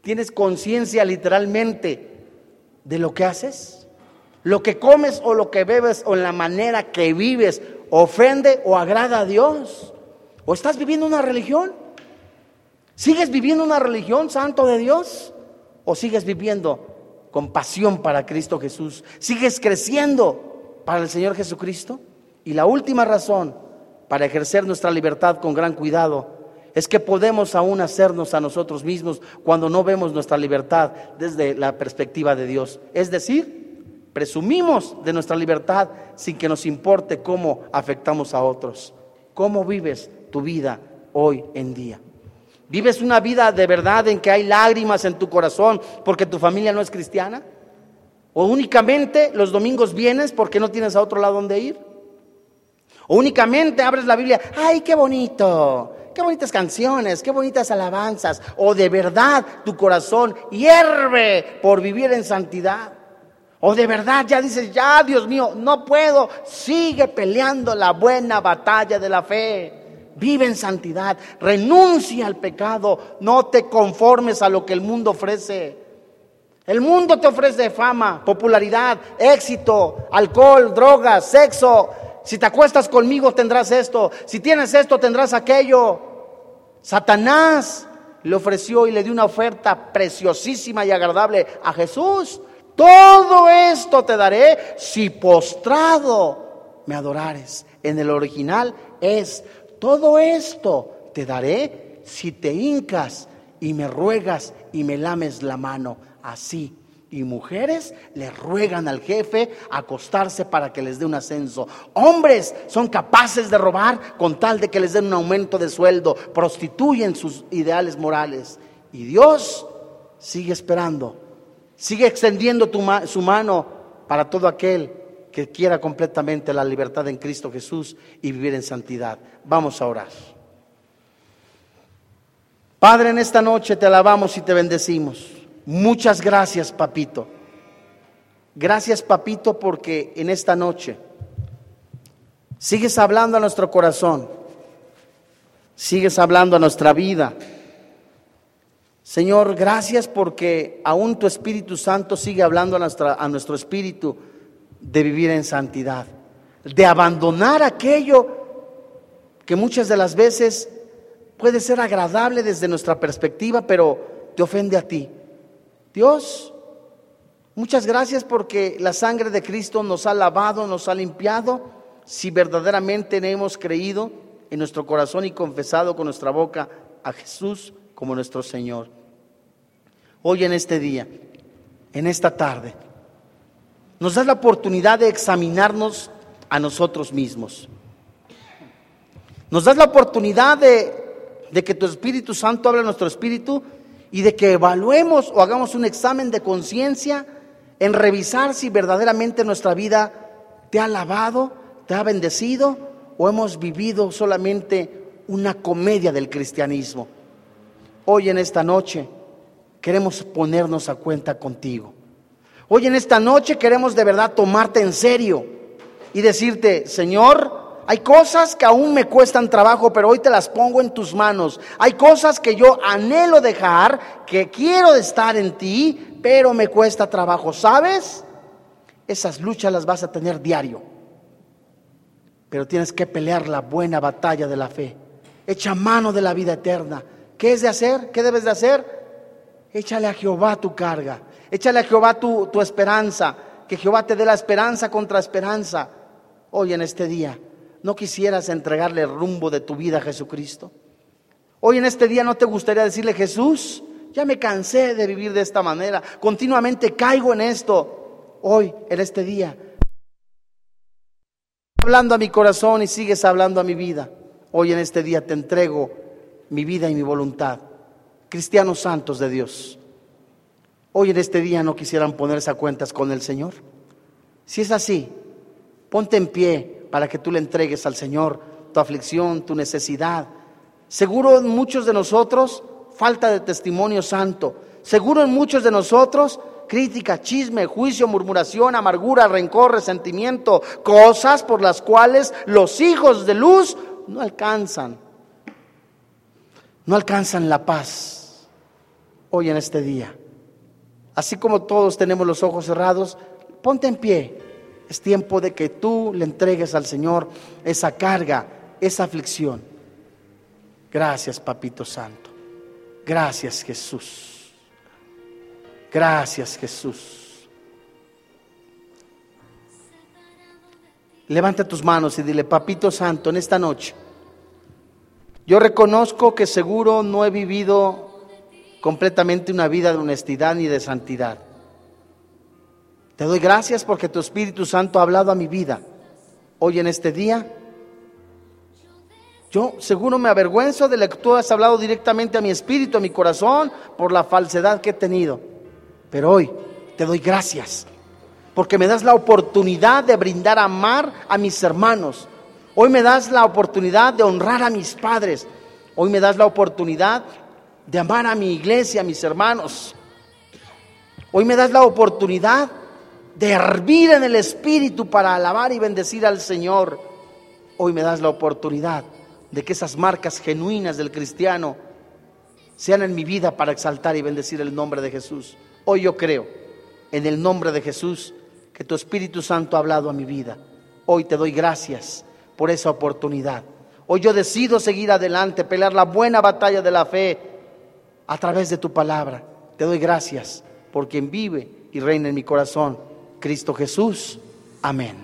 tienes conciencia literalmente de lo que haces, lo que comes o lo que bebes o en la manera que vives ofende o agrada a Dios? ¿O estás viviendo una religión? ¿Sigues viviendo una religión santo de Dios? ¿O sigues viviendo con pasión para Cristo Jesús? ¿Sigues creciendo para el Señor Jesucristo? Y la última razón para ejercer nuestra libertad con gran cuidado es que podemos aún hacernos a nosotros mismos cuando no vemos nuestra libertad desde la perspectiva de Dios. Es decir, Presumimos de nuestra libertad sin que nos importe cómo afectamos a otros. ¿Cómo vives tu vida hoy en día? ¿Vives una vida de verdad en que hay lágrimas en tu corazón porque tu familia no es cristiana? ¿O únicamente los domingos vienes porque no tienes a otro lado donde ir? ¿O únicamente abres la Biblia? ¡Ay, qué bonito! Qué bonitas canciones, qué bonitas alabanzas. O de verdad tu corazón hierve por vivir en santidad. O de verdad ya dices, ya Dios mío, no puedo. Sigue peleando la buena batalla de la fe. Vive en santidad. Renuncia al pecado. No te conformes a lo que el mundo ofrece. El mundo te ofrece fama, popularidad, éxito, alcohol, drogas, sexo. Si te acuestas conmigo tendrás esto. Si tienes esto tendrás aquello. Satanás le ofreció y le dio una oferta preciosísima y agradable a Jesús. Todo esto te daré si postrado me adorares. En el original es, todo esto te daré si te hincas y me ruegas y me lames la mano. Así. Y mujeres le ruegan al jefe acostarse para que les dé un ascenso. Hombres son capaces de robar con tal de que les den un aumento de sueldo. Prostituyen sus ideales morales. Y Dios sigue esperando, sigue extendiendo su mano para todo aquel que quiera completamente la libertad en Cristo Jesús y vivir en santidad. Vamos a orar. Padre, en esta noche te alabamos y te bendecimos. Muchas gracias, papito. Gracias, papito, porque en esta noche sigues hablando a nuestro corazón, sigues hablando a nuestra vida. Señor, gracias porque aún tu Espíritu Santo sigue hablando a, nuestra, a nuestro espíritu de vivir en santidad, de abandonar aquello que muchas de las veces puede ser agradable desde nuestra perspectiva, pero te ofende a ti. Dios, muchas gracias porque la sangre de Cristo nos ha lavado, nos ha limpiado, si verdaderamente hemos creído en nuestro corazón y confesado con nuestra boca a Jesús como nuestro Señor. Hoy en este día, en esta tarde, nos das la oportunidad de examinarnos a nosotros mismos. Nos das la oportunidad de, que tu Espíritu Santo hable a nuestro espíritu y de que evaluemos o hagamos un examen de conciencia en revisar si verdaderamente nuestra vida te ha lavado, te ha bendecido o hemos vivido solamente una comedia del cristianismo. Hoy en esta noche queremos ponernos a cuenta contigo. Hoy en esta noche queremos de verdad tomarte en serio y decirte, Señor, hay cosas que aún me cuestan trabajo, pero hoy te las pongo en tus manos. Hay cosas que yo anhelo dejar, que quiero estar en ti, pero me cuesta trabajo. ¿Sabes? Esas luchas las vas a tener diario. Pero tienes que pelear la buena batalla de la fe. Echa mano de la vida eterna. ¿Qué es de hacer? ¿Qué debes de hacer? Échale a Jehová tu carga Échale a Jehová tu, tu esperanza, que Jehová te dé la esperanza contra esperanza. Hoy en este día, ¿no quisieras entregarle el rumbo de tu vida a Jesucristo? Hoy en este día no te gustaría decirle, Jesús, ya me cansé de vivir de esta manera, continuamente caigo en esto. Hoy, en este día, hablando a mi corazón y sigues hablando a mi vida. Hoy en este día te entrego mi vida y mi voluntad. Cristianos santos de Dios hoy en este día no quisieran ponerse a cuentas con el Señor? Si es así, ponte en pie para que tú le entregues al Señor tu aflicción, tu necesidad. Seguro en muchos de nosotros falta de testimonio santo. Seguro en muchos de nosotros crítica, chisme, juicio, murmuración, amargura, rencor, resentimiento, cosas por las cuales los hijos de luz no alcanzan, no alcanzan la paz hoy en este día. Así como todos tenemos los ojos cerrados, ponte en pie. Es tiempo de que tú le entregues al Señor esa carga, esa aflicción. Gracias, Papito Santo. Gracias, Jesús. Gracias, Jesús. Levanta tus manos y dile, Papito Santo, en esta noche, yo reconozco que seguro no he vivido completamente una vida de honestidad ni de santidad. Te doy gracias porque tu Espíritu Santo ha hablado a mi vida hoy en este día. Yo seguro me avergüenzo de lo que tú has hablado directamente a mi espíritu, a mi corazón, por la falsedad que he tenido. Pero hoy te doy gracias porque me das la oportunidad de brindar amar a mis hermanos. Hoy me das la oportunidad de honrar a mis padres. Hoy me das la oportunidad de amar a mi iglesia, a mis hermanos. Hoy me das la oportunidad de hervir en el Espíritu para alabar y bendecir al Señor. Hoy me das la oportunidad de que esas marcas genuinas del cristiano sean en mi vida para exaltar y bendecir el nombre de Jesús. Hoy yo creo en el nombre de Jesús que tu Espíritu Santo ha hablado a mi vida. Hoy te doy gracias por esa oportunidad. Hoy yo decido seguir adelante, pelear la buena batalla de la fe a través de tu palabra. Te doy gracias por quien vive y reina en mi corazón, Cristo Jesús. Amén.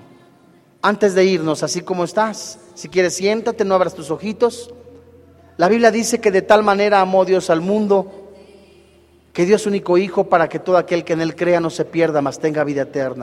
Antes de irnos, así como estás, si quieres siéntate, no abras tus ojitos. La Biblia dice que de tal manera amó Dios al mundo, que dio su único Hijo para que todo aquel que en él crea no se pierda, mas tenga vida eterna.